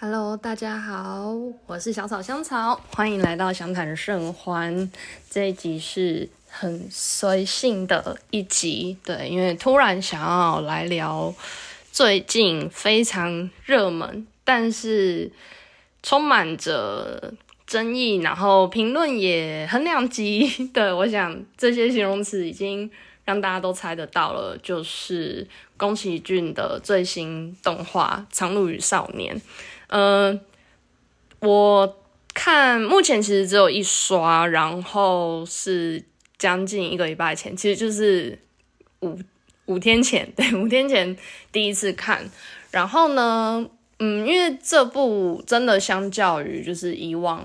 Hello，大家好，我是小草香草，欢迎来到相谈甚欢。这一集是很随性的一集，对，因为突然想要来聊最近非常热门，但是充满着争议，然后评论也很两极。对我想这些形容词已经让大家都猜得到了，就是宫崎骏的最新动画《苍鹭与少年》。嗯，我看目前其实只有一刷，然后是将近一个礼拜前，其实就是五五天前，对，五天前第一次看。然后呢，嗯，因为这部真的相较于就是以往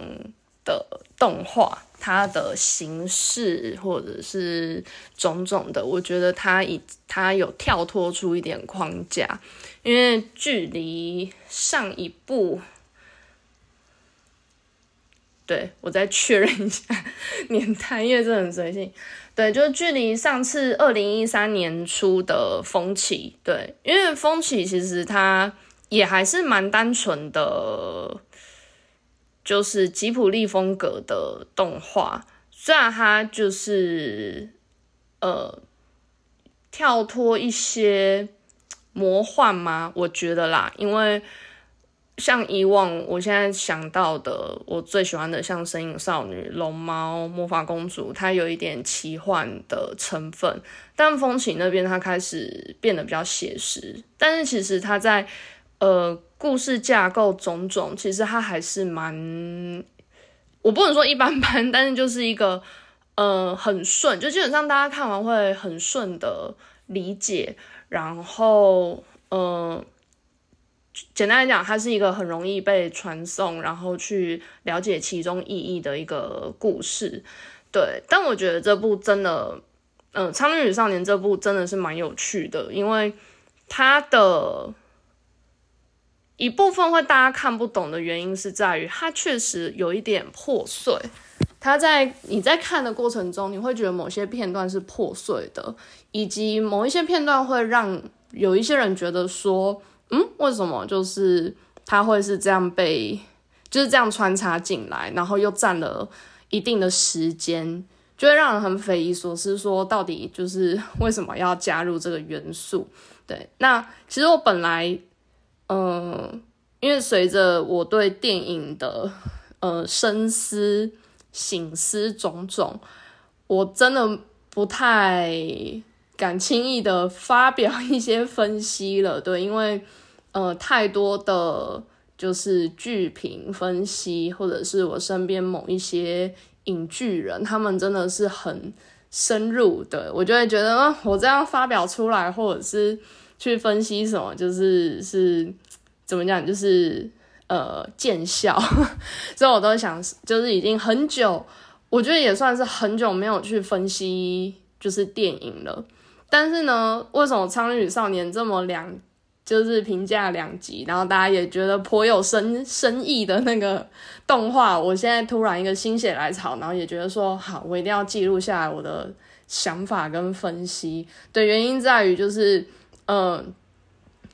的动画，它的形式或者是种种的，我觉得它以它有跳脱出一点框架。因为距离上一部，对我再确认一下年代，因为这很随性。对，就距离上次 二零一三年初的《风起》，对，因为《风起》其实它也还是蛮单纯的，就是吉普力风格的动画，虽然它就是呃跳脱一些。魔幻吗？我觉得啦，因为像以往我现在想到的，我最喜欢的像《神影少女》《龙猫》《魔法公主》，它有一点奇幻的成分。但风起那边它开始变得比较写实，但是其实它在呃故事架构种种，其实它还是蛮，我不能说一般般，但是就是一个呃很顺，就基本上大家看完会很顺的理解。然后，嗯，简单来讲，它是一个很容易被传送，然后去了解其中意义的一个故事。对，但我觉得这部真的，嗯，《苍鹭与少年》这部真的是蛮有趣的，因为它的一部分会大家看不懂的原因是在于它确实有一点破碎。它在你在看的过程中，你会觉得某些片段是破碎的，以及某一些片段会让有一些人觉得说，嗯，为什么就是它会是这样被就是这样穿插进来，然后又占了一定的时间，就会让人很匪夷所思，说到底就是 为什么要加入这个元素？对，那其实我本来，嗯，因为随着我对电影的呃深思。醒思种种，我真的不太敢轻易的发表一些分析了，对，因为呃太多的就是剧评分析，或者是我身边某一些影剧人，他们真的是很深入的，我就会觉得我这样发表出来，或者是去分析什么，就是是怎么讲，就是。呃，见效，所以我都想，就是已经很久，我觉得也算是很久没有去分析就是电影了。但是呢，为什么《苍与少年》这么两，就是评价两极，然后大家也觉得颇有深深意的那个动画，我现在突然一个心血来潮，然后也觉得说，好，我一定要记录下来我的想法跟分析。对，原因在于就是，嗯。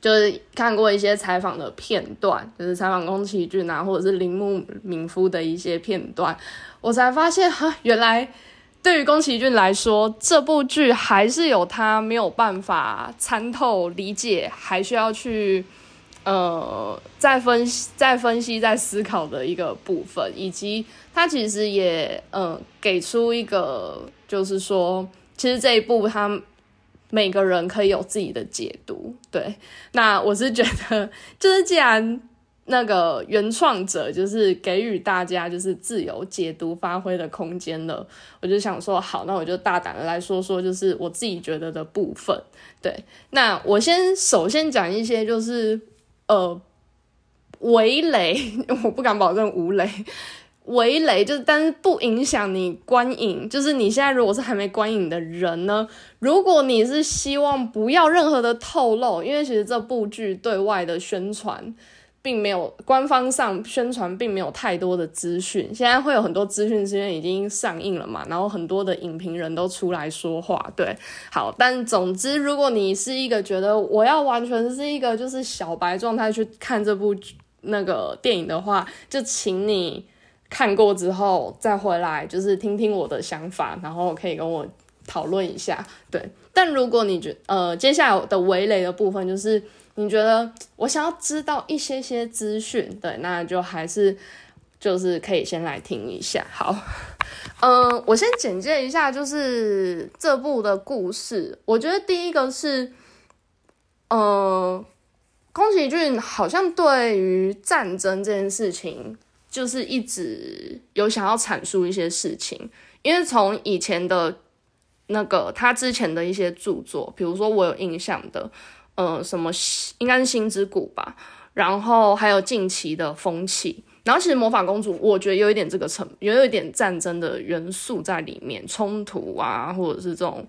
就是看过一些采访的片段，就是采访宫崎骏啊，或者是铃木敏夫的一些片段，我才发现哈，原来对于宫崎骏来说，这部剧还是有他没有办法参透理解，还需要去呃再分析、再分析、再思考的一个部分，以及他其实也嗯给出一个，就是说，其实这一部他。每个人可以有自己的解读，对。那我是觉得，就是既然那个原创者就是给予大家就是自由解读、发挥的空间了，我就想说，好，那我就大胆的来说说，就是我自己觉得的部分。对，那我先首先讲一些，就是呃，围雷，我不敢保证无雷。围雷就是，但是不影响你观影。就是你现在如果是还没观影的人呢，如果你是希望不要任何的透露，因为其实这部剧对外的宣传并没有，官方上宣传并没有太多的资讯。现在会有很多资讯，是因为已经上映了嘛，然后很多的影评人都出来说话。对，好，但总之，如果你是一个觉得我要完全是一个就是小白状态去看这部那个电影的话，就请你看过之后再回来，就是听听我的想法，然后可以跟我讨论一下。对，但如果你觉呃接下来的围雷的部分，就是你觉得我想要知道一些些资讯，对，那就还是就是可以先来听一下。好，嗯，我先简介一下，就是这部的故事。我觉得第一个是，呃。宫崎骏好像对于战争这件事情，就是一直有想要阐述一些事情。因为从以前的那个他之前的一些著作，比如说我有印象的，呃，什么应该是《星之谷》吧，然后还有近期的《风起》，然后其实《魔法公主》我觉得有一点这个成，有一点战争的元素在里面，冲突啊，或者是这种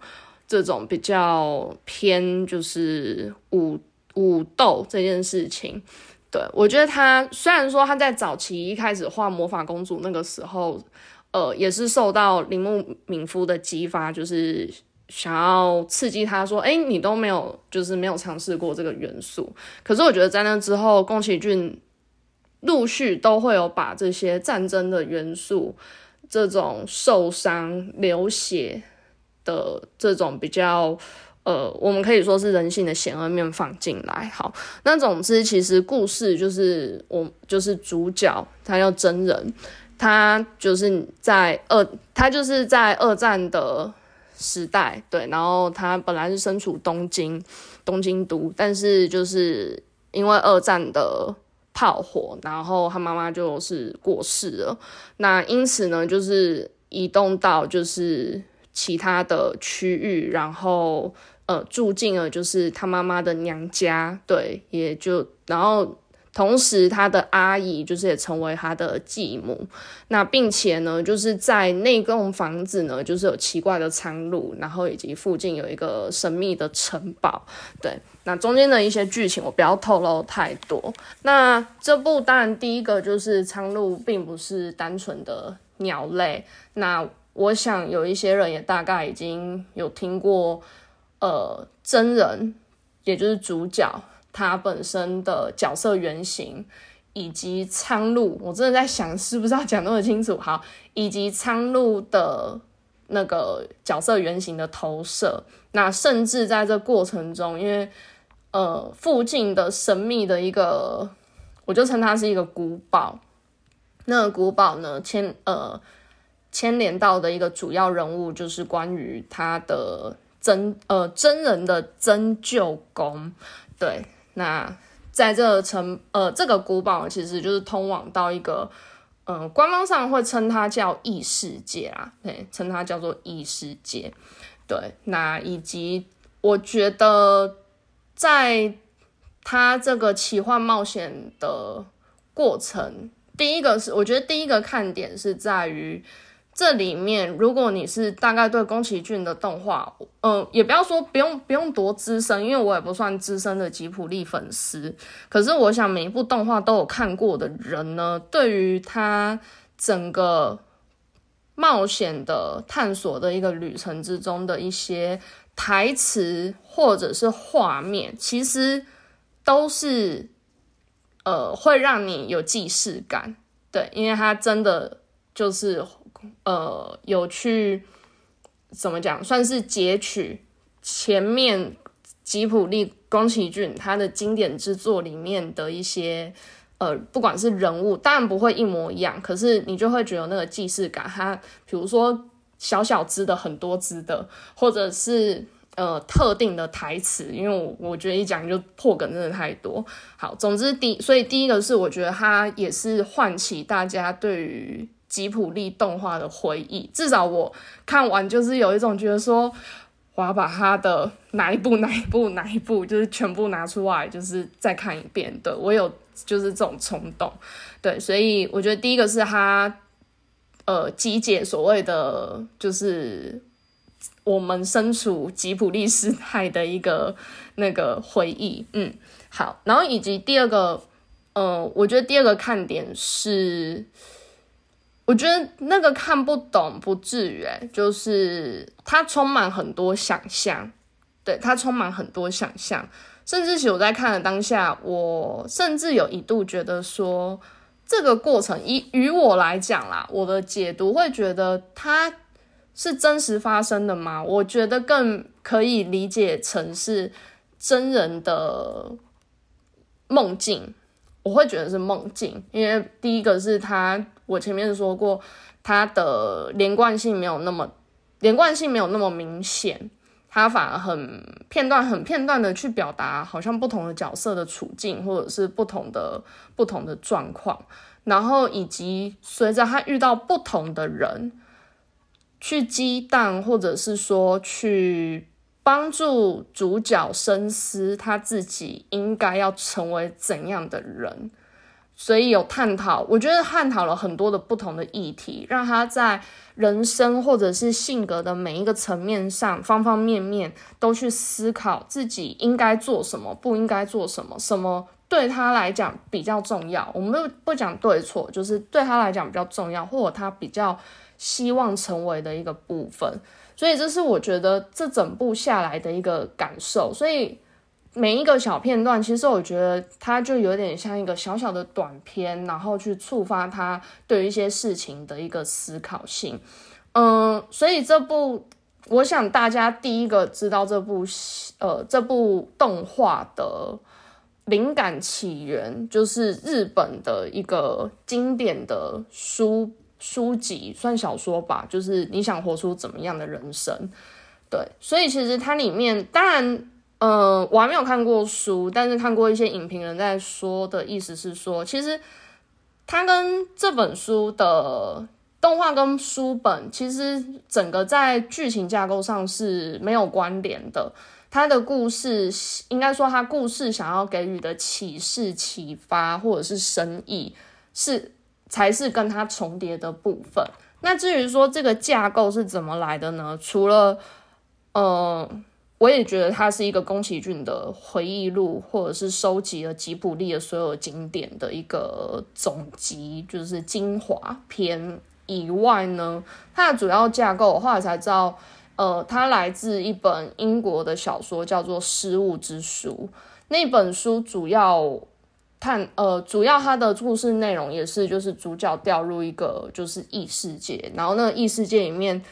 这种比较偏就是武。武斗这件事情，对我觉得他虽然说他在早期一开始画魔法公主那个时候，呃，也是受到铃木敏夫的激发，就是想要刺激他说，哎，你都没有，就是没有尝试过这个元素。可是我觉得在那之后，宫崎骏陆续都会有把这些战争的元素，这种受伤流血的这种比较。呃，我们可以说是人性的险恶面放进来。好，那总之，其实故事就是我就是主角，他叫真人，他就是在二，他就是在二战的时代，对，然后他本来是身处东京，东京都，但是就是因为二战的炮火，然后他妈妈就是过世了，那因此呢，就是移动到就是其他的区域，然后。呃，住进了就是他妈妈的娘家，对，也就然后同时他的阿姨就是也成为他的继母，那并且呢，就是在那栋房子呢，就是有奇怪的苍鹭，然后以及附近有一个神秘的城堡，对，那中间的一些剧情我不要透露太多。那这部当然第一个就是苍鹭并不是单纯的鸟类，那我想有一些人也大概已经有听过。呃，真人，也就是主角，他本身的角色原型，以及苍鹭，我真的在想，是不是要讲那么清楚？好，以及苍鹭的那个角色原型的投射，那甚至在这过程中，因为呃，附近的神秘的一个，我就称它是一个古堡，那古堡呢，牵呃牵连到的一个主要人物，就是关于他的。真呃真人的真旧宫，对，那在这城呃这个古堡其实就是通往到一个嗯官方上会称它叫异世界啊，对，称它叫做异世界，对，那以及我觉得在它这个奇幻冒险的过程，第一个是我觉得第一个看点是在于。这里面，如果你是大概对宫崎骏的动画，嗯，也不要说不用不用多资深，因为我也不算资深的吉普力粉丝。可是我想每一部动画都有看过的人呢，对于他整个冒险的探索的一个旅程之中的一些台词或者是画面，其实都是呃会让你有既视感。对，因为他真的就是。呃，有去怎么讲，算是截取前面吉普力宫崎骏他的经典之作里面的一些呃，不管是人物，当然不会一模一样，可是你就会觉得那个既视感。他比如说小小只的很多只的，或者是呃特定的台词，因为我我觉得一讲就破梗，真的太多。好，总之第所以第一个是我觉得它也是唤起大家对于。吉普力动画的回忆，至少我看完就是有一种觉得说，我要把他的哪一部、哪一部、哪一部，就是全部拿出来，就是再看一遍。对我有就是这种冲动，对，所以我觉得第一个是他，呃，集结所谓的就是我们身处吉普力时代的一个那个回忆，嗯，好，然后以及第二个，呃，我觉得第二个看点是。我觉得那个看不懂不至于，就是它充满很多想象，对它充满很多想象，甚至其我在看的当下，我甚至有一度觉得说，这个过程以于我来讲啦，我的解读会觉得它是真实发生的吗？我觉得更可以理解成是真人的梦境，我会觉得是梦境，因为第一个是他，我前面说过，它的连贯性没有那么连贯性没有那么明显。他反而很片段、很片段的去表达，好像不同的角色的处境，或者是不同的不同的状况，然后以及随着他遇到不同的人，去激荡，或者是说去帮助主角深思他自己应该要成为怎样的人。所以有探讨，我觉得探讨了很多的不同的议题，让他在人生或者是性格的每一个层面上，方方面面都去思考自己应该做什么，不应该做什么，什么对他来讲比较重要。我们不不讲对错，就是对他来讲比较重要，或者他比较希望成为的一个部分。所以这是我觉得这整部下来的一个感受。所以。每一个小片段，其实我觉得它就有点像一个小小的短片，然后去触发他对于一些事情的一个思考性。嗯，所以这部，我想大家第一个知道这部呃这部动画的灵感起源，就是日本的一个经典的书书籍，算小说吧，就是你想活出怎么样的人生？对，所以其实它里面当然。呃，我还没有看过书，但是看过一些影评人在说的意思是说，其实它跟这本书的动画跟书本，其实整个在剧情架构上是没有关联的。它的故事应该说，它故事想要给予的启示、启发或者是深意，是才是跟它重叠的部分。那至于说这个架构是怎么来的呢？除了，嗯。我也觉得它是一个宫崎骏的回忆录，或者是收集了吉卜力的所有经典的一个总集，就是精华篇以外呢，它的主要架构我后来才知道，呃，它来自一本英国的小说，叫做《失物之书》。那本书主要探，呃，主要它的故事内容也是，就是主角掉入一个就是异世界，然后那个异世界里面。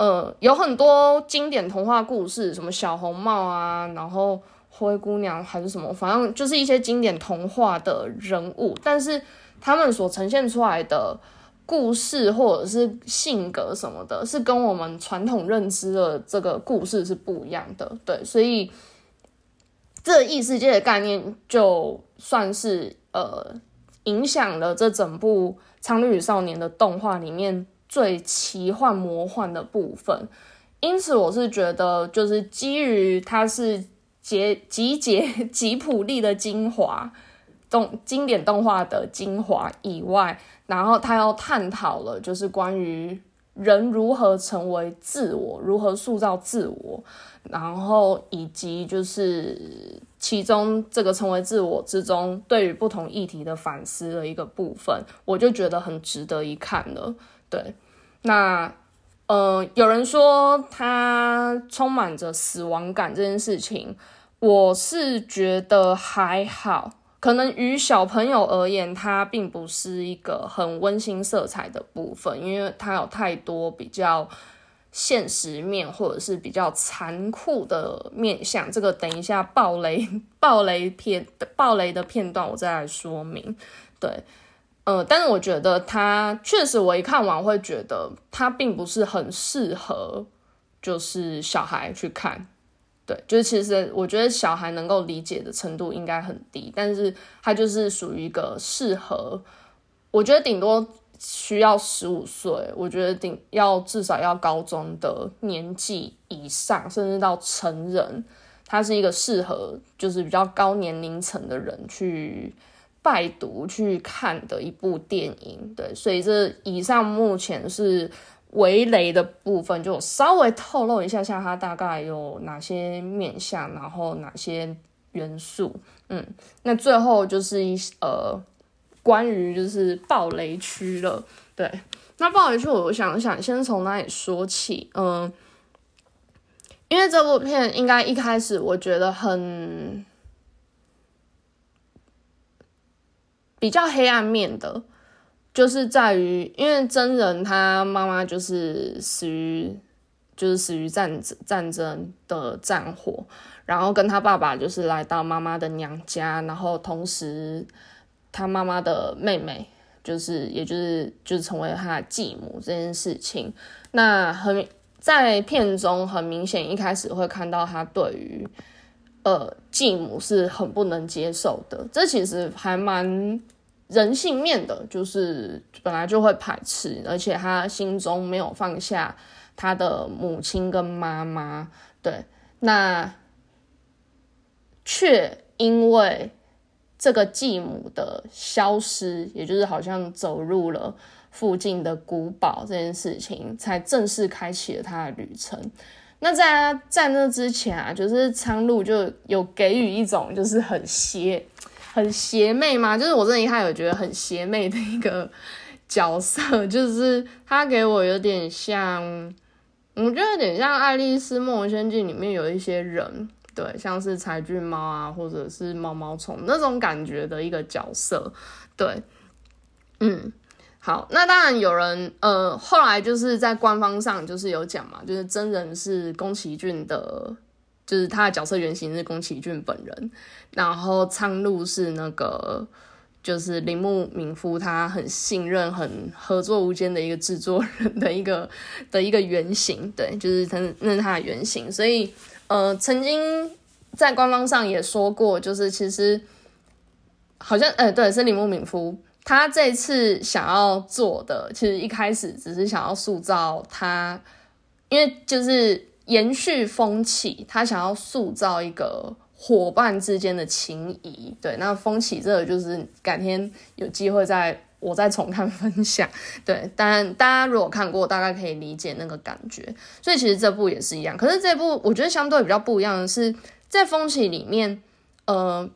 呃，有很多经典童话故事，什么小红帽啊，然后灰姑娘还是什么，反正就是一些经典童话的人物，但是他们所呈现出来的故事或者是性格什么的，是跟我们传统认知的这个故事是不一样的。对，所以这异世界的概念就算是呃影响了这整部《苍绿与少年》的动画里面。最奇幻魔幻的部分，因此我是觉得，就是基于它是结集结吉普力的精华动经典动画的精华以外，然后他要探讨了就是关于人如何成为自我，如何塑造自我，然后以及就是其中这个成为自我之中对于不同议题的反思的一个部分，我就觉得很值得一看了。对，那，呃，有人说它充满着死亡感这件事情，我是觉得还好。可能于小朋友而言，它并不是一个很温馨色彩的部分，因为它有太多比较现实面或者是比较残酷的面相。这个等一下暴雷、暴雷片、暴雷的片段，我再来说明。对。呃，但是我觉得它确实，我一看完会觉得它并不是很适合，就是小孩去看。对，就是其实我觉得小孩能够理解的程度应该很低，但是它就是属于一个适合，我觉得顶多需要十五岁，我觉得顶要至少要高中的年纪以上，甚至到成人，它是一个适合就是比较高年龄层的人去。拜读去看的一部电影，对，所以这以上目前是围雷的部分，就稍微透露一下下它大概有哪些面向，然后哪些元素，嗯，那最后就是一呃关于就是暴雷区了，对，那暴雷区我想想先从哪里说起，嗯，因为这部片应该一开始我觉得很。比较黑暗面的，就是在于，因为真人他妈妈就是死于，就是死于战战争的战火，然后跟他爸爸就是来到妈妈的娘家，然后同时他妈妈的妹妹就是，也就是就是成为他的继母这件事情，那很在片中很明显，一开始会看到他对于。呃，继母是很不能接受的，这其实还蛮人性面的，就是本来就会排斥，而且他心中没有放下他的母亲跟妈妈，对，那却因为这个继母的消失，也就是好像走入了附近的古堡这件事情，才正式开启了他的旅程。那在他在那之前啊，就是苍鹭就有给予一种就是很邪、很邪魅嘛，就是我这里他有觉得很邪魅的一个角色，就是他给我有点像，我觉得有点像《爱丽丝梦游仙境》里面有一些人，对，像是柴郡猫啊，或者是毛毛虫那种感觉的一个角色，对，嗯。好，那当然有人，呃，后来就是在官方上就是有讲嘛，就是真人是宫崎骏的，就是他的角色原型是宫崎骏本人，然后苍鹭是那个就是铃木敏夫，他很信任、很合作无间的一个制作人的一个的一个原型，对，就是他那是他的原型，所以呃，曾经在官方上也说过，就是其实好像，呃，对，是铃木敏夫。他这次想要做的，其实一开始只是想要塑造他，因为就是延续风起，他想要塑造一个伙伴之间的情谊。对，那风起这个就是改天有机会再我再重看分享。对，但大家如果看过，大概可以理解那个感觉。所以其实这部也是一样，可是这部我觉得相对比较不一样的是，在风起里面，呃，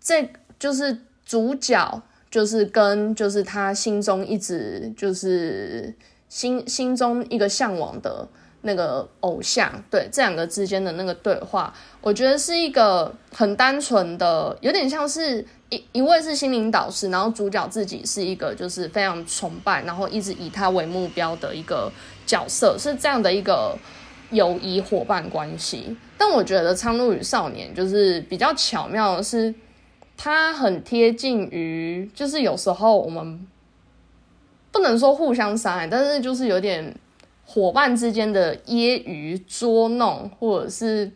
这就是主角。就是跟就是他心中一直就是心心中一个向往的那个偶像，对这两个之间的那个对话，我觉得是一个很单纯的，有点像是一一位是心灵导师，然后主角自己是一个就是非常崇拜，然后一直以他为目标的一个角色，是这样的一个友谊伙伴关系。但我觉得《苍鹭与少年》就是比较巧妙的是。他很贴近于，就是有时候我们不能说互相伤害，但是就是有点伙伴之间的揶揄、捉弄，或者是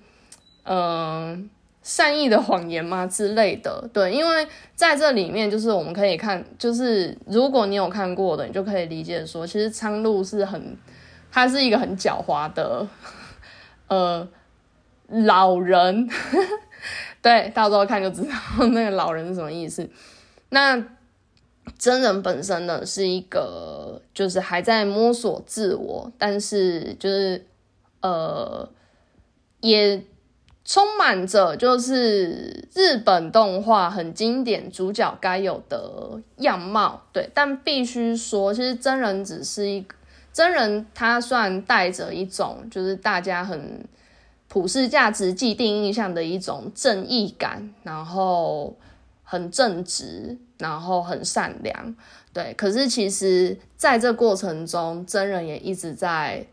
嗯善意的谎言嘛之类的。对，因为在这里面，就是我们可以看，就是如果你有看过的，你就可以理解说，其实苍鹭是很，他是一个很狡猾的呃老人。对，到时候看就知道那个老人是什么意思。那真人本身呢，是一个就是还在摸索自我，但是就是呃，也充满着就是日本动画很经典主角该有的样貌。对，但必须说，其实真人只是一个真人，他算带着一种就是大家很。普世价值既定印象的一种正义感，然后很正直，然后很善良，对。可是其实在这过程中，真人也一直在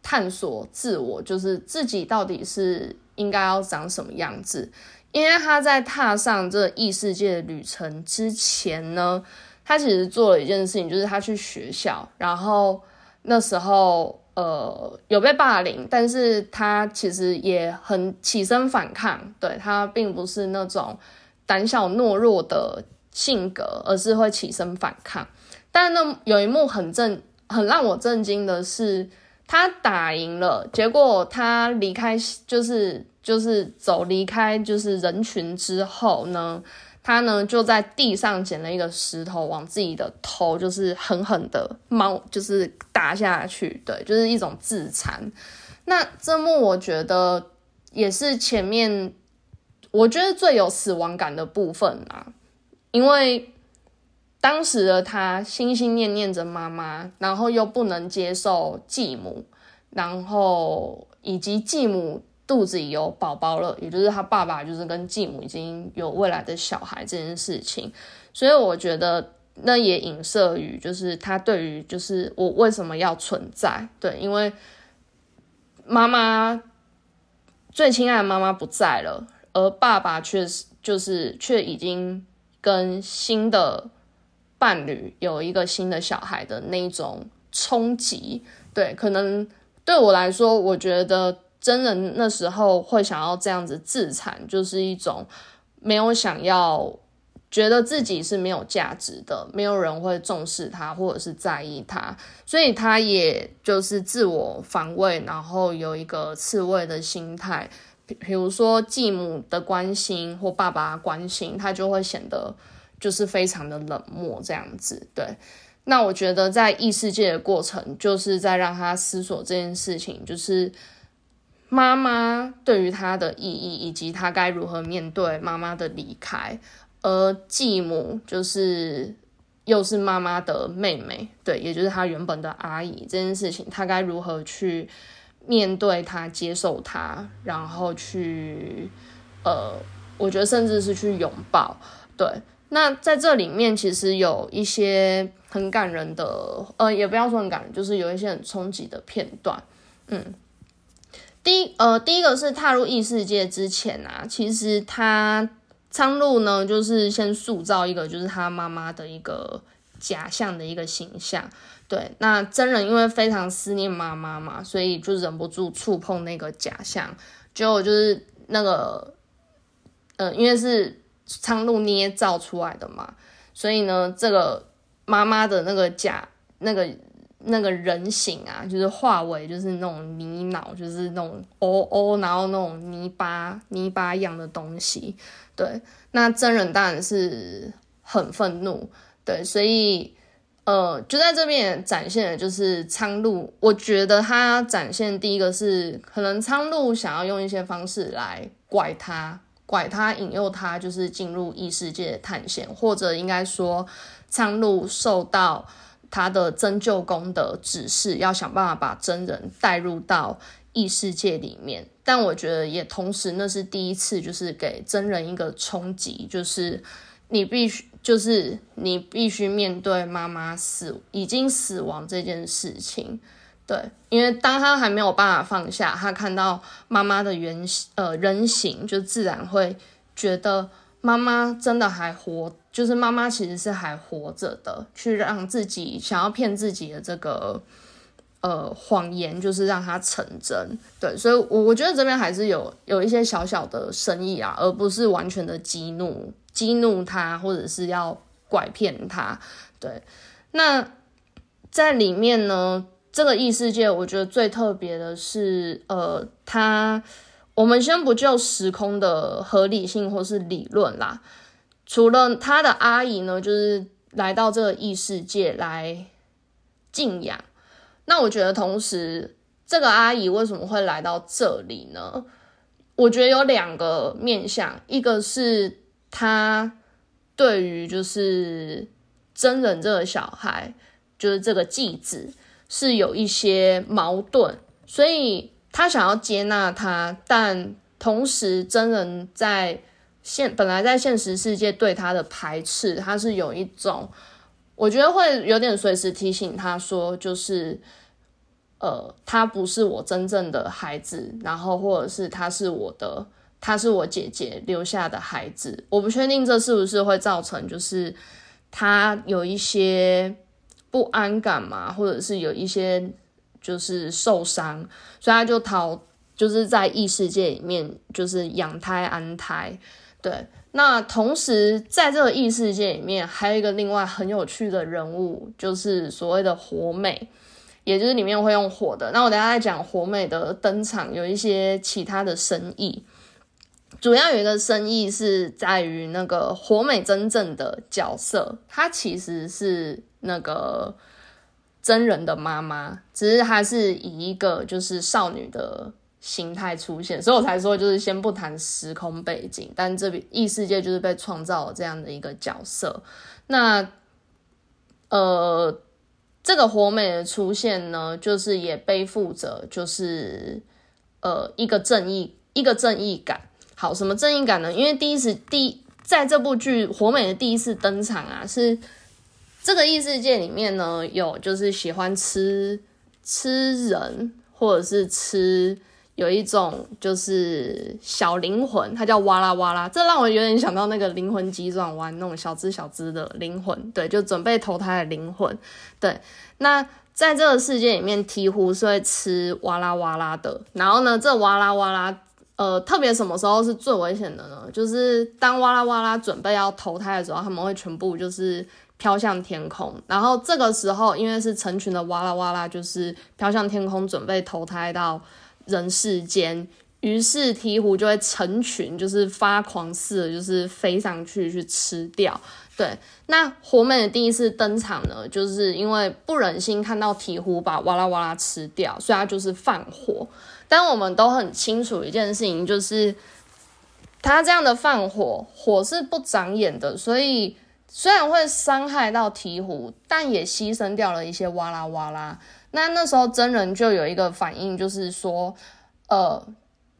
探索自我，就是自己到底是应该要长什么样子。因为他在踏上这异世界的旅程之前呢，他其实做了一件事情，就是他去学校，然后那时候。呃，有被霸凌，但是他其实也很起身反抗，对他并不是那种胆小懦弱的性格，而是会起身反抗。但那有一幕很震，很让我震惊的是，他打赢了，结果他离开，就是就是走离开，就是人群之后呢？他呢就在地上捡了一个石头，往自己的头就是狠狠的猫就是打下去，对，就是一种自残。那这幕我觉得也是前面我觉得最有死亡感的部分啊，因为当时的他心心念念着妈妈，然后又不能接受继母，然后以及继母肚子里有宝宝了，也就是他爸爸就是跟继母已经有未来的小孩这件事情，所以我觉得那也影射于就是他对于就是我为什么要存在，对，因为妈妈最亲爱的妈妈不在了，而爸爸却是就是却已经跟新的伴侣有一个新的小孩的那种冲击，对，可能对我来说，我觉得。真人那时候会想要这样子自残，就是一种没有想要觉得自己是没有价值的，没有人会重视他或者是在意他，所以他也就是自我防卫，然后有一个刺猬的心态。比比如说继母的关心或爸爸关心，他就会显得就是非常的冷漠这样子。对，那我觉得在异世界的过程，就是在让他思索这件事情，就是。妈妈对于他的意义，以及他该如何面对妈妈的离开，而继母就是又是妈妈的妹妹，对，也就是他原本的阿姨这件事情，他该如何去面对他、接受他，然后去呃，我觉得甚至是去拥抱。对，那在这里面其实有一些很感人的，呃，也不要说很感人，就是有一些很冲击的片段，嗯。第一，呃，第一个是踏入异世界之前啊，其实他苍鹭呢，就是先塑造一个就是他妈妈的一个假象的一个形象。对，那真人因为非常思念妈妈嘛，所以就忍不住触碰那个假象，结果就是那个，呃，因为是苍鹭捏造出来的嘛，所以呢，这个妈妈的那个假那个。那个人形啊，就是化为就是那种泥脑，就是那种哦哦，然后那种泥巴泥巴一样的东西。对，那真人当然是很愤怒。对，所以呃，就在这边展现的就是苍鹭。我觉得他展现第一个是可能苍鹭想要用一些方式来拐他，拐他引诱他，就是进入异世界探险，或者应该说苍鹭受到。他的真救宫的指示要想办法把真人带入到异世界里面，但我觉得也同时那是第一次，就是给真人一个冲击，就是你必须，就是你必须面对妈妈死已经死亡这件事情。对，因为当他还没有办法放下，他看到妈妈的原呃人形，就自然会觉得。妈妈真的还活，就是妈妈其实是还活着的，去让自己想要骗自己的这个呃谎言，就是让它成真。对，所以，我我觉得这边还是有有一些小小的深意啊，而不是完全的激怒激怒他，或者是要拐骗他。对，那在里面呢，这个异世界，我觉得最特别的是，呃，他。我们先不就时空的合理性或是理论啦，除了他的阿姨呢，就是来到这个异世界来敬仰。那我觉得，同时这个阿姨为什么会来到这里呢？我觉得有两个面向，一个是他对于就是真人这个小孩，就是这个继子是有一些矛盾，所以。他想要接纳他，但同时真人在现本来在现实世界对他的排斥，他是有一种，我觉得会有点随时提醒他说，就是呃，他不是我真正的孩子，然后或者是他是我的，他是我姐姐留下的孩子，我不确定这是不是会造成就是他有一些不安感嘛，或者是有一些。就是受伤，所以他就逃，就是在异世界里面，就是养胎安胎。对，那同时在这个异世界里面，还有一个另外很有趣的人物，就是所谓的火美，也就是里面会用火的。那我等下再讲火美的登场，有一些其他的深意。主要有一个深意是在于那个火美真正的角色，她其实是那个。真人的妈妈，只是她是以一个就是少女的形态出现，所以我才说就是先不谈时空背景，但这边异世界就是被创造了这样的一个角色。那呃，这个火美的出现呢，就是也背负着就是呃一个正义一个正义感。好，什么正义感呢？因为第一次第在这部剧火美的第一次登场啊，是这个异世界里面呢有就是喜欢吃吃人或者是吃。有一种就是小灵魂，它叫哇啦哇啦，这让我有点想到那个灵魂急转弯那种小只小只的灵魂，对，就准备投胎的灵魂，对。那在这个世界里面，鹈鹕是会吃哇啦哇啦的。然后呢，这哇啦哇啦，呃，特别什么时候是最危险的呢？就是当哇啦哇啦准备要投胎的时候，他们会全部就是飘向天空。然后这个时候，因为是成群的哇啦哇啦，就是飘向天空，准备投胎到。人世间，于是鹈鹕就会成群，就是发狂似的，就是飞上去去吃掉。对，那火美的第一次登场呢，就是因为不忍心看到鹈鹕把哇啦哇啦吃掉，所以他就是放火。但我们都很清楚一件事情，就是他这样的放火，火是不长眼的，所以虽然会伤害到鹈鹕，但也牺牲掉了一些哇啦哇啦。那那时候真人就有一个反应，就是说，呃，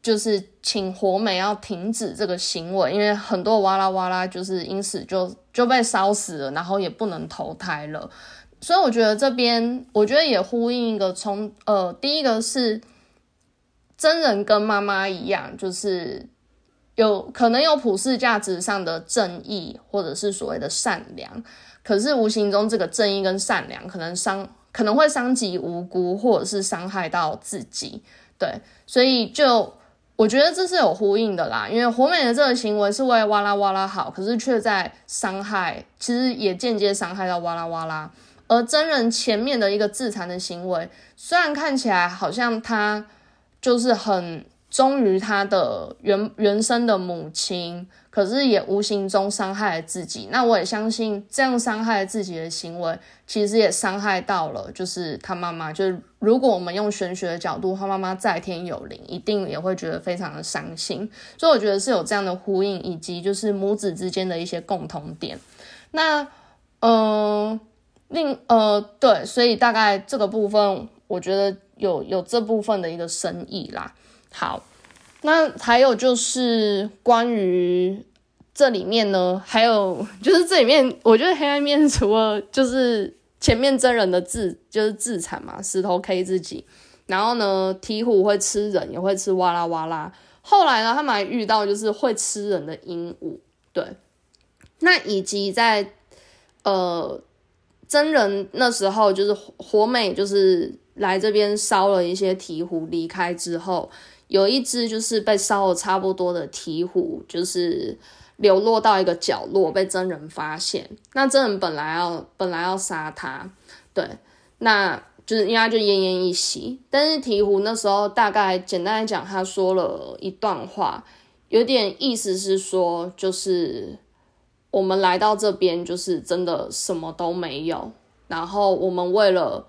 就是请火美要停止这个行为，因为很多哇啦哇啦就是因此就就被烧死了，然后也不能投胎了。所以我觉得这边，我觉得也呼应一个从呃，第一个是真人跟妈妈一样，就是有可能有普世价值上的正义，或者是所谓的善良，可是无形中这个正义跟善良可能伤。可能会伤及无辜，或者是伤害到自己，对，所以就我觉得这是有呼应的啦。因为火美的这个行为是为哇啦哇啦好，可是却在伤害，其实也间接伤害到哇啦哇啦。而真人前面的一个自残的行为，虽然看起来好像他就是很。忠于他的原原生的母亲，可是也无形中伤害了自己。那我也相信，这样伤害自己的行为，其实也伤害到了，就是他妈妈。就是如果我们用玄学的角度，他妈妈在天有灵，一定也会觉得非常的伤心。所以我觉得是有这样的呼应，以及就是母子之间的一些共同点。那，嗯，另呃，对，所以大概这个部分，我觉得有有这部分的一个深意啦。好，那还有就是关于这里面呢，还有 就是这里面，我觉得黑暗面除了就是前面真人的自就是自残嘛，石头 K 自己，然后呢，鹈鹕会吃人，也会吃哇啦哇啦。后来呢，他们还遇到就是会吃人的鹦鹉，对，那以及在呃真人那时候就是火美就是来这边烧了一些鹈鹕，离开之后。有一只就是被烧的差不多的鹈鹕，就是流落到一个角落，被真人发现。那真人本来要本来要杀他，对，那就是因为他就奄奄一息。但是鹈鹕那时候大概简单来讲，他说了一段话，有点意思是说，就是我们来到这边，就是真的什么都没有，然后我们为了。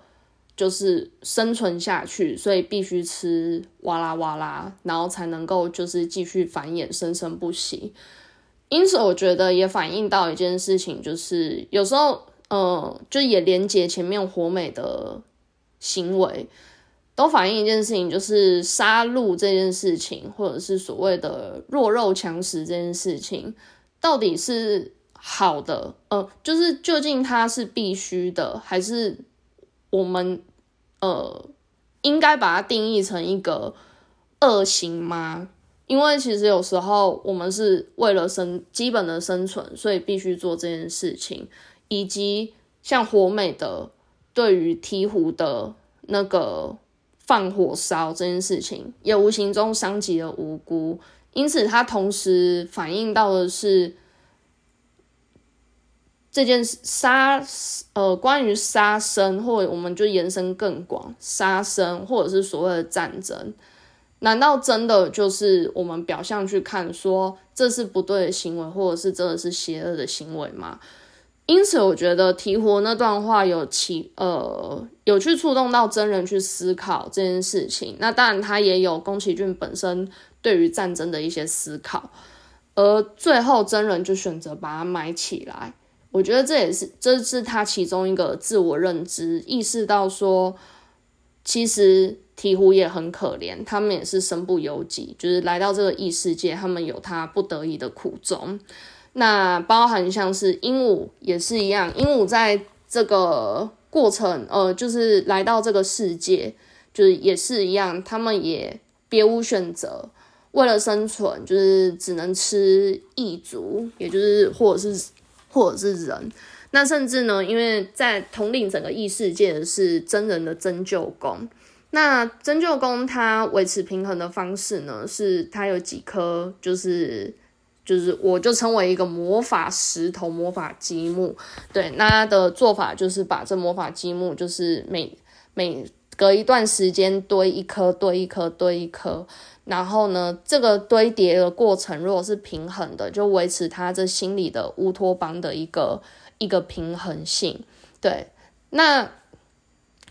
就是生存下去，所以必须吃哇啦哇啦，然后才能够就是继续繁衍，生生不息。因此，我觉得也反映到一件事情，就是有时候，呃，就也连接前面火美的行为，都反映一件事情，就是杀戮这件事情，或者是所谓的弱肉强食这件事情，到底是好的，呃，就是究竟它是必须的，还是？我们呃，应该把它定义成一个恶行吗？因为其实有时候我们是为了生基本的生存，所以必须做这件事情。以及像火美的对于鹈鹕的那个放火烧这件事情，也无形中伤及了无辜。因此，它同时反映到的是。这件事杀呃，关于杀生，或我们就延伸更广，杀生或者是所谓的战争，难道真的就是我们表象去看说这是不对的行为，或者是真的是邪恶的行为吗？因此，我觉得提活那段话有起呃有去触动到真人去思考这件事情。那当然，他也有宫崎骏本身对于战争的一些思考，而最后真人就选择把它埋起来。我觉得这也是，这是他其中一个自我认知，意识到说，其实鹈鹕也很可怜，他们也是身不由己，就是来到这个异世界，他们有他不得已的苦衷。那包含像是鹦鹉也是一样，鹦鹉在这个过程，呃，就是来到这个世界，就是也是一样，他们也别无选择，为了生存，就是只能吃异族，也就是或者是或者是人。那甚至呢，因为在统领整个异世界的是真人的针灸工。那针灸工它维持平衡的方式呢，是它有几颗，就是就是我就称为一个魔法石头、魔法积木。对，那它的做法就是把这魔法积木，就是每每隔一段时间堆一颗、堆一颗、堆一颗，然后呢，这个堆叠的过程如果是平衡的，就维持他这心里的乌托邦的一个。一个平衡性，对，那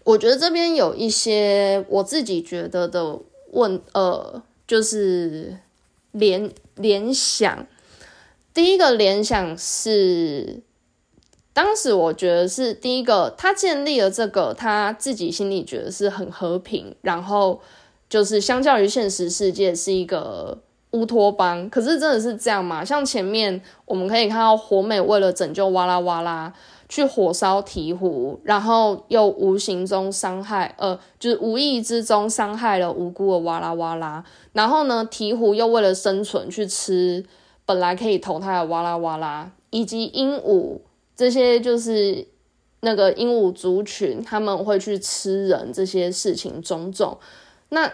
我觉得这边有一些我自己觉得的问，呃，就是联联想。第一个联想是，当时我觉得是第一个，他建立了这个，他自己心里觉得是很和平，然后就是相较于现实世界是一个。乌托邦，可是真的是这样吗？像前面我们可以看到火美为了拯救哇啦哇啦，去火烧鹈鹕，然后又无形中伤害，呃，就是无意之中伤害了无辜的哇啦哇啦。然后呢，鹈鹕又为了生存去吃本来可以投胎的哇啦哇啦，以及鹦鹉这些就是那个鹦鹉族群，他们会去吃人这些事情种种，那。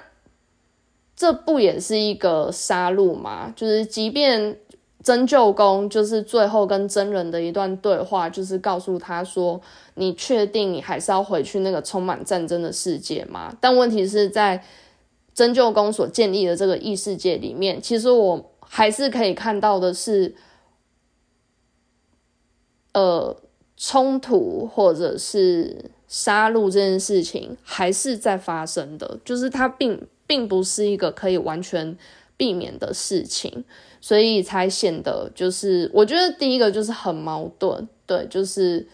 这不也是一个杀戮吗？就是即便真救公，就是最后跟真人的一段对话，就是告诉他说：“你确定你还是要回去那个充满战争的世界吗？”但问题是在真救公所建立的这个异世界里面，其实我还是可以看到的是，呃，冲突或者是杀戮这件事情还是在发生的，就是它并。并不是一个可以完全避免的事情，所以才显得就是我觉得第一个就是很矛盾，对，就是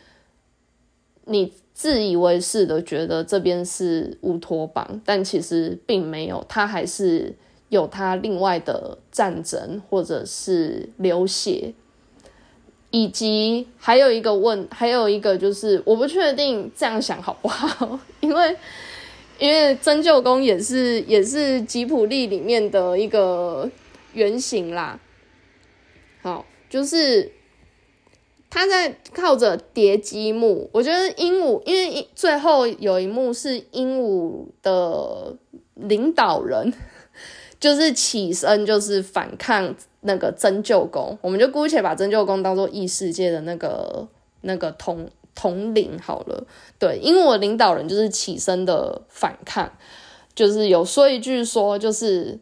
你自以为是的觉得这边是乌托邦，但其实并没有，它还是有它另外的战争或者是流血，以及还有一个问，还有一个就是我不确定这样想好不好，因为。因为真救宫也是也是吉普力里面的一个原型啦，好，就是他在靠着叠积木。我觉得鹦鹉，因为最后有一幕是鹦鹉的领导人，就是起身就是反抗那个真救宫，我们就姑且把真救宫当做异世界的那个那个通。统领好了，对，因为我领导人就是起身的反抗，就是有说一句说，就是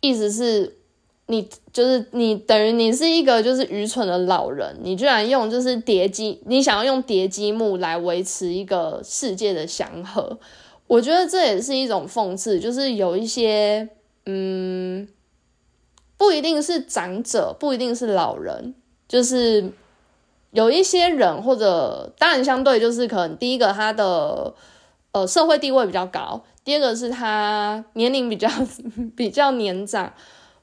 意思是，你就是你等于你是一个就是愚蠢的老人，你居然用就是叠积，你想要用叠积木来维持一个世界的祥和，我觉得这也是一种讽刺，就是有一些嗯，不一定是长者，不一定是老人，就是。有一些人，或者当然相对就是可能第一个他的呃社会地位比较高，第二个是他年龄比较 比较年长，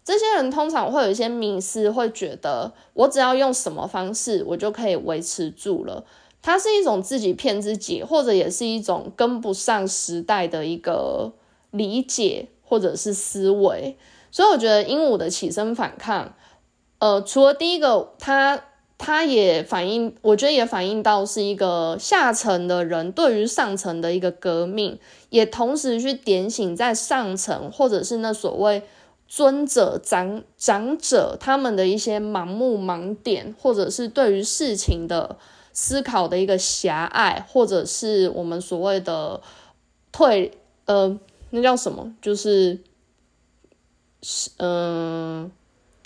这些人通常会有一些迷思，会觉得我只要用什么方式，我就可以维持住了。它是一种自己骗自己，或者也是一种跟不上时代的一个理解或者是思维。所以我觉得鹦鹉的起身反抗，呃，除了第一个它。它也反映，我觉得也反映到是一个下层的人对于上层的一个革命，也同时去点醒在上层或者是那所谓尊者长长者他们的一些盲目盲点，或者是对于事情的思考的一个狭隘，或者是我们所谓的退呃，那叫什么？就是是嗯。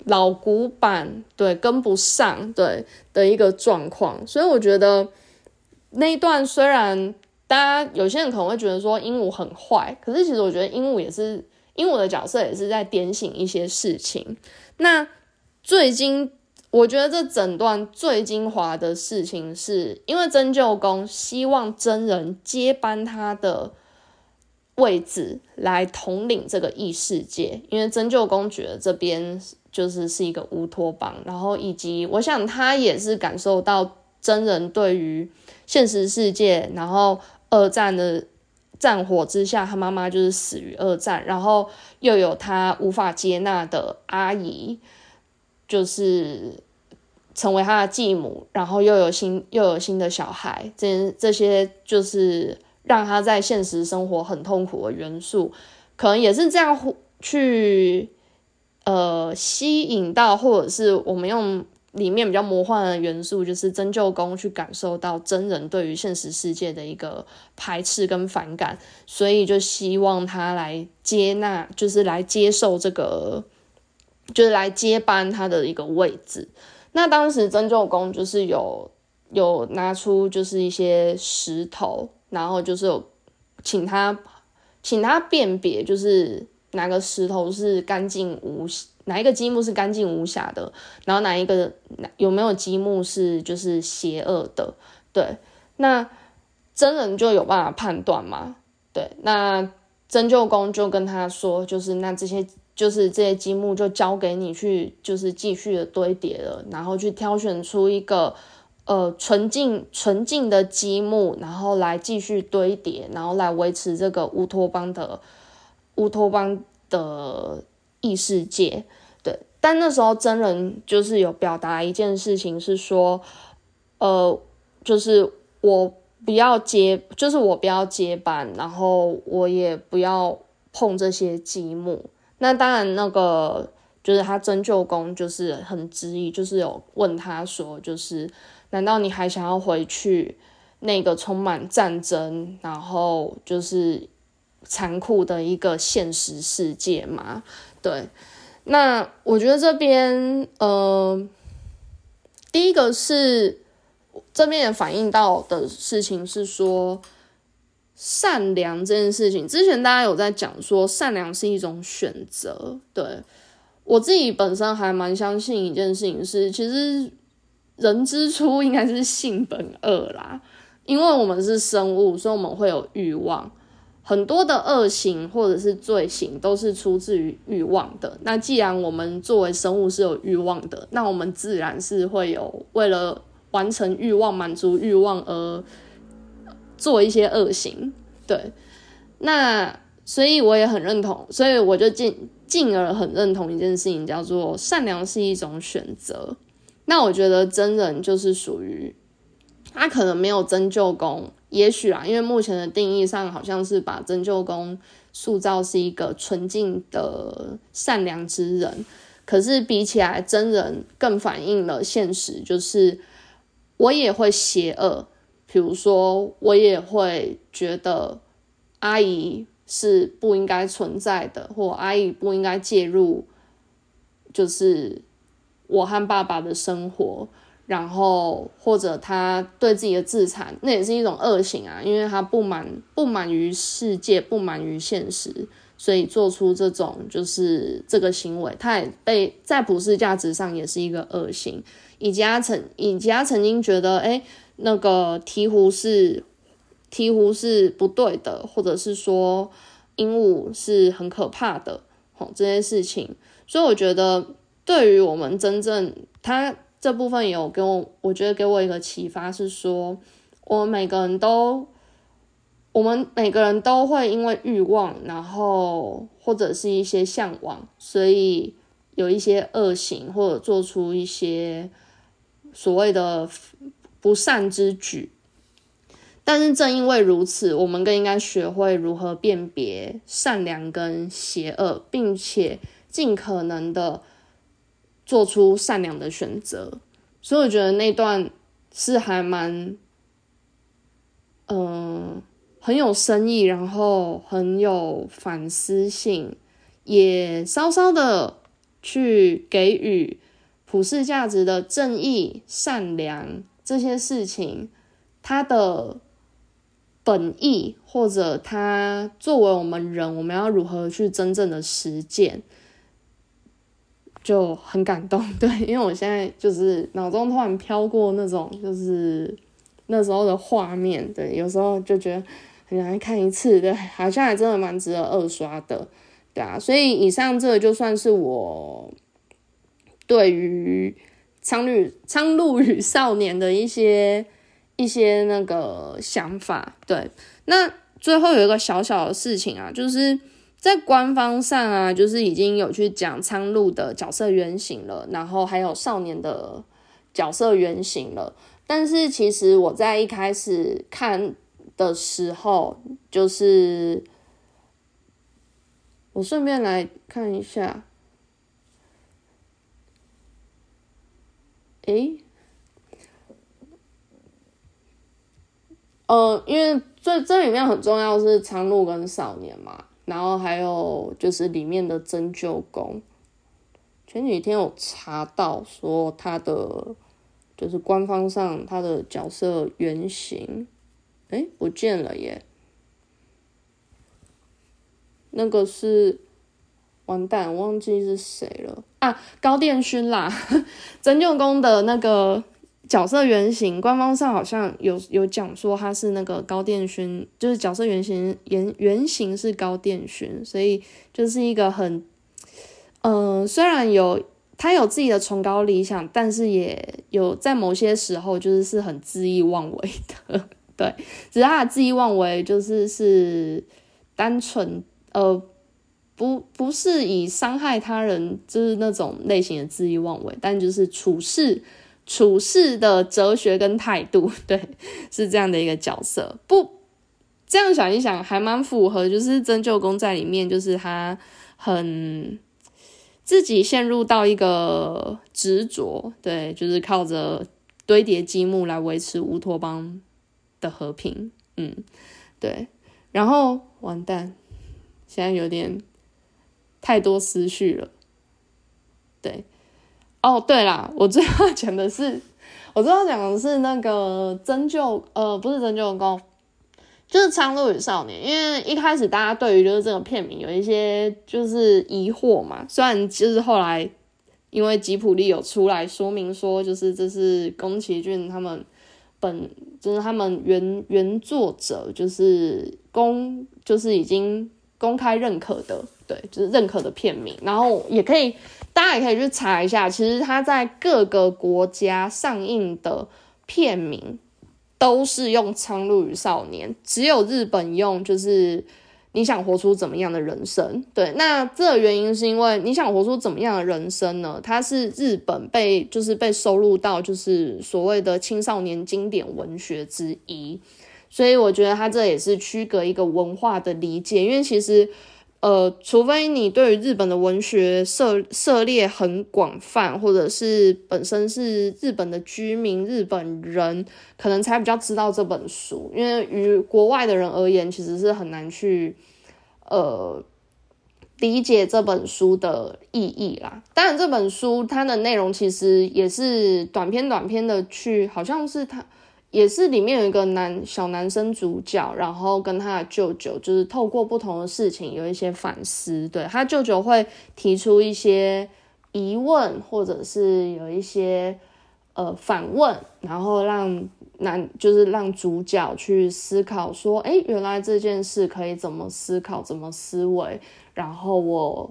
老古板，对跟不上，对的一个状况，所以我觉得那一段虽然大家有些人可能会觉得说鹦鹉很坏，可是其实我觉得鹦鹉也是鹦鹉的角色也是在点醒一些事情。那最精，我觉得这整段最精华的事情，是因为真舅公希望真人接班他的位置来统领这个异世界，因为真救公爵这边就是是一个乌托邦，然后以及我想他也是感受到真人对于现实世界，然后二战的战火之下，他妈妈就是死于二战，然后又有他无法接纳的阿姨，就是成为他的继母，然后又有新又有新的小孩，这这些就是。让他在现实生活很痛苦的元素，可能也是这样去呃吸引到，或者是我们用里面比较魔幻的元素，就是真旧宫去感受到真人对于现实世界的一个排斥跟反感，所以就希望他来接纳，就是来接受这个，就是来接班他的一个位置。那当时真旧宫就是有有拿出就是一些石头。然后就是有请他，请他辨别，就是哪个石头是干净无，哪一个积木是干净无瑕的，然后哪一个有没有积木是就是邪恶的，对，那真人就有办法判断嘛，对，那真舅公就跟他说，就是那这些就是这些积木就交给你去，就是继续的堆叠了，然后去挑选出一个。呃，纯净纯净的积木，然后来继续堆叠，然后来维持这个乌托邦的乌托邦的异世界。对，但那时候真人就是有表达一件事情，是说，呃，就是我不要接，就是我不要接班，然后我也不要碰这些积木。那当然，那个就是他真舅公就是很执意，就是有问他说，就是。难道你还想要回去那个充满战争，然后就是残酷的一个现实世界吗？对，那我觉得这边，呃，第一个是这边也反映到的事情是说，善良这件事情，之前大家有在讲说，善良是一种选择。对我自己本身还蛮相信一件事情是，其实。人之初应该是性本恶啦，因为我们是生物，所以我们会有欲望。很多的恶行或者是罪行都是出自于欲望的。那既然我们作为生物是有欲望的，那我们自然是会有为了完成欲望、满足欲望而做一些恶行。对，那所以我也很认同，所以我就进进而很认同一件事情，叫做善良是一种选择。那我觉得真人就是属于他可能没有真救功，也许啊，因为目前的定义上好像是把针灸功塑造是一个纯净的善良之人，可是比起来真人更反映了现实，就是我也会邪恶，比如说我也会觉得阿姨是不应该存在的，或阿姨不应该介入，就是。我和爸爸的生活，然后或者他对自己的自残，那也是一种恶行啊，因为他不满不满于世界，不满于现实，所以做出这种就是这个行为，他也被在普世价值上也是一个恶行。以及他曾以及他曾经觉得，哎，那个鹈鹕是鹈鹕是不对的，或者是说鹦鹉是很可怕的，吼这些事情，所以我觉得。对于我们真正，他这部分有给我，我觉得给我一个启发是说，我们每个人都，我们每个人都会因为欲望，然后或者是一些向往，所以有一些恶行或者做出一些所谓的不善之举。但是正因为如此，我们更应该学会如何辨别善良跟邪恶，并且尽可能的。做出善良的选择，所以我觉得那段是还蛮，嗯，很有深意，然后很有反思性，也稍稍的去给予普世价值的正义、善良这些事情，它的本意，或者它作为我们人，我们要如何去真正的实践。就很感动，对，因为我现在就是脑中突然飘过那种，就是那时候的画面，对，有时候就觉得很难看一次，对，好像还真的蛮值得二刷的，对啊。所以以上这个就算是我对于《苍绿苍鹭与少年》的一些一些那个想法，对。那最后有一个小小的事情啊，就是在官方上啊，就是已经有去讲苍鹭的角色原型了，然后还有少年的角色原型了。但是其实我在一开始看的时候，就是我顺便来看一下，诶，呃，因为这这里面很重要是苍鹭跟少年嘛，然后还有就是里面的针灸工，前几天有查到说他的。就是官方上他的角色原型，哎，不见了耶！那个是完蛋，忘记是谁了啊？高殿勋啦，真舅公的那个角色原型，官方上好像有有讲说他是那个高殿勋，就是角色原型原原型是高殿勋，所以就是一个很，嗯，虽然有。他有自己的崇高理想，但是也有在某些时候就是是很恣意妄为的，对，只是他的恣意妄为就是是单纯呃不不是以伤害他人就是那种类型的恣意妄为，但就是处事处事的哲学跟态度，对，是这样的一个角色。不这样想一想，还蛮符合，就是真舅公在里面，就是他很。自己陷入到一个执着，对，就是靠着堆叠积木来维持乌托邦的和平，嗯，对，然后完蛋，现在有点太多思绪了，对，哦，对啦，我最后讲的是，我最后讲的是那个针灸，呃，不是针灸功。就是《苍鹭与少年》，因为一开始大家对于就是这个片名有一些就是疑惑嘛。虽然就是后来因为吉普力有出来说明说，就是这是宫崎骏他们本就是他们原原作者就是宫就是已经公开认可的，对，就是认可的片名。然后也可以大家也可以去查一下，其实它在各个国家上映的片名。都是用《苍鹭与少年》，只有日本用就是你想活出怎么样的人生？对，那这个原因是因为你想活出怎么样的人生呢？它是日本被就是被收录到就是所谓的青少年经典文学之一，所以我觉得它这也是区隔一个文化的理解，因为其实。呃，除非你对于日本的文学涉涉猎很广泛，或者是本身是日本的居民、日本人，可能才比较知道这本书。因为于国外的人而言，其实是很难去呃理解这本书的意义啦。当然，这本书它的内容其实也是短篇短篇的去，好像是它。也是里面有一个男小男生主角，然后跟他的舅舅，就是透过不同的事情有一些反思。对他舅舅会提出一些疑问，或者是有一些呃反问，然后让男就是让主角去思考说，哎，原来这件事可以怎么思考，怎么思维。然后我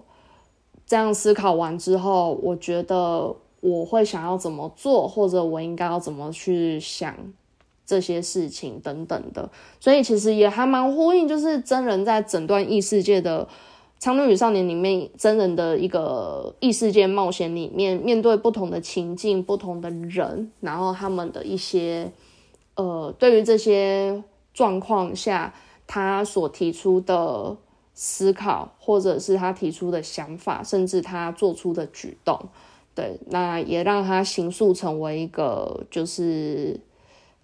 这样思考完之后，我觉得我会想要怎么做，或者我应该要怎么去想。这些事情等等的，所以其实也还蛮呼应，就是真人在整段异世界的《苍鹭与少年》里面，真人的一个异世界冒险里面，面对不同的情境、不同的人，然后他们的一些呃，对于这些状况下，他所提出的思考，或者是他提出的想法，甚至他做出的举动，对，那也让他形塑成为一个就是。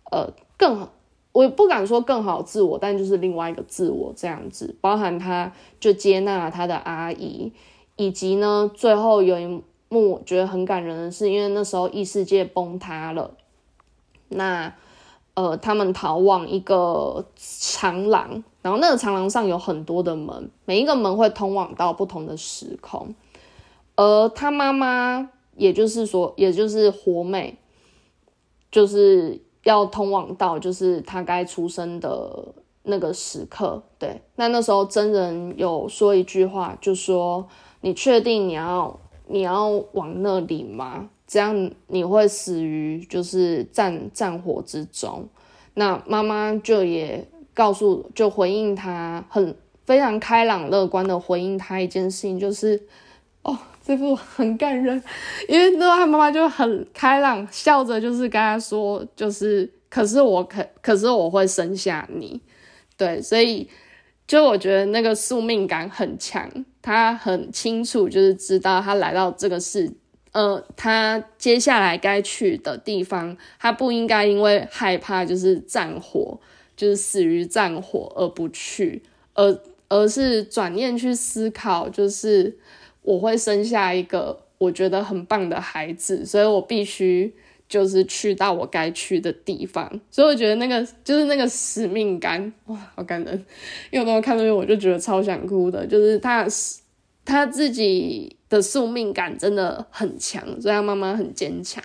呃，更好，我也不敢说更好自我，但就是另外一个自我这样子，包含他就接纳他的阿姨，以及呢，最后有一幕我觉得很感人的是，因为那时候异世界崩塌了，那呃，他们逃往一个长廊，然后那个长廊上有很多的门，每一个门会通往到不同的时空，而他妈妈，也就是说，也就是活美，就是。要通往到就是他该出生的那个时刻。对，那那时候真人有说一句话，就说：“你确定你要你要往那里吗？这样你会死于就是战战火之中。”那妈妈就也告诉，就回应他，很非常开朗乐观的回应他一件事情，就是哦。这部很感人，因为那他妈妈就很开朗，笑着就是跟他说，就是可是我可可是我会生下你，对，所以就我觉得那个宿命感很强，他很清楚，就是知道他来到这个世，呃，他接下来该去的地方，他不应该因为害怕就是战火，就是死于战火而不去，而而是转念去思考，就是。我会生下一个我觉得很棒的孩子，所以我必须就是去到我该去的地方。所以我觉得那个就是那个使命感，哇，好感人！因为我看到我就觉得超想哭的，就是他他自己的宿命感真的很强，所以他妈妈很坚强，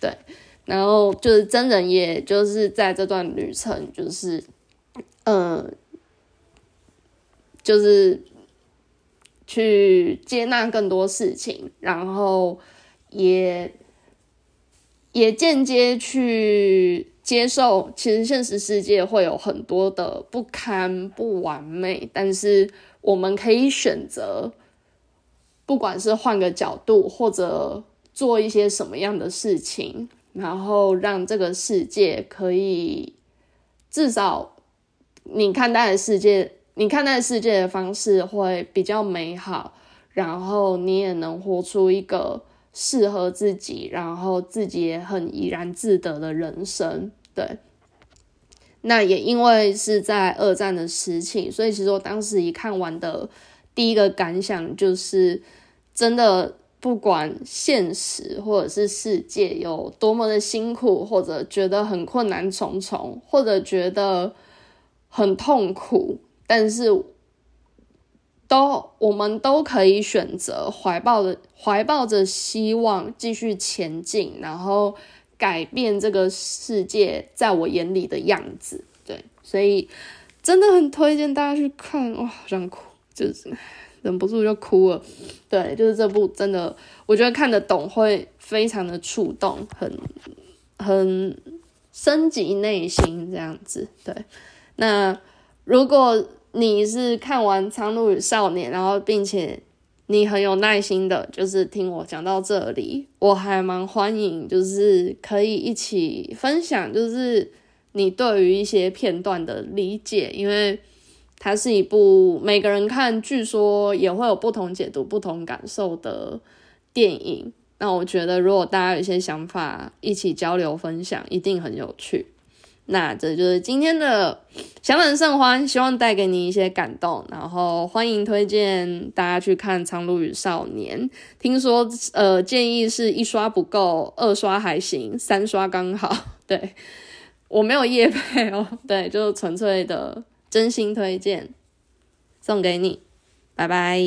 对。然后就是真人，也就是在这段旅程，就是嗯，就是。去接纳更多事情，然后也也间接去接受，其实现实世界会有很多的不堪、不完美，但是我们可以选择，不管是换个角度，或者做一些什么样的事情，然后让这个世界可以至少你看待的世界。你看待世界的方式会比较美好，然后你也能活出一个适合自己，然后自己也很怡然自得的人生。对，那也因为是在二战的时期，所以其实我当时一看完的第一个感想就是，真的不管现实或者是世界有多么的辛苦，或者觉得很困难重重，或者觉得很痛苦。但是，都我们都可以选择怀抱的怀抱着希望继续前进，然后改变这个世界在我眼里的样子。对，所以真的很推荐大家去看，哇，好想哭，就是忍不住就哭了。对，就是这部真的，我觉得看得懂会非常的触动，很很升级内心这样子。对，那。如果你是看完《苍鹭与少年》，然后并且你很有耐心的，就是听我讲到这里，我还蛮欢迎，就是可以一起分享，就是你对于一些片段的理解，因为它是一部每个人看，据说也会有不同解读、不同感受的电影。那我觉得，如果大家有一些想法，一起交流分享，一定很有趣。那这就是今天的想冷盛欢，希望带给你一些感动，然后欢迎推荐大家去看《苍鹭与少年》。听说呃建议是一刷不够，二刷还行，三刷刚好。对我没有夜配哦，对，就纯粹的真心推荐送给你，拜拜。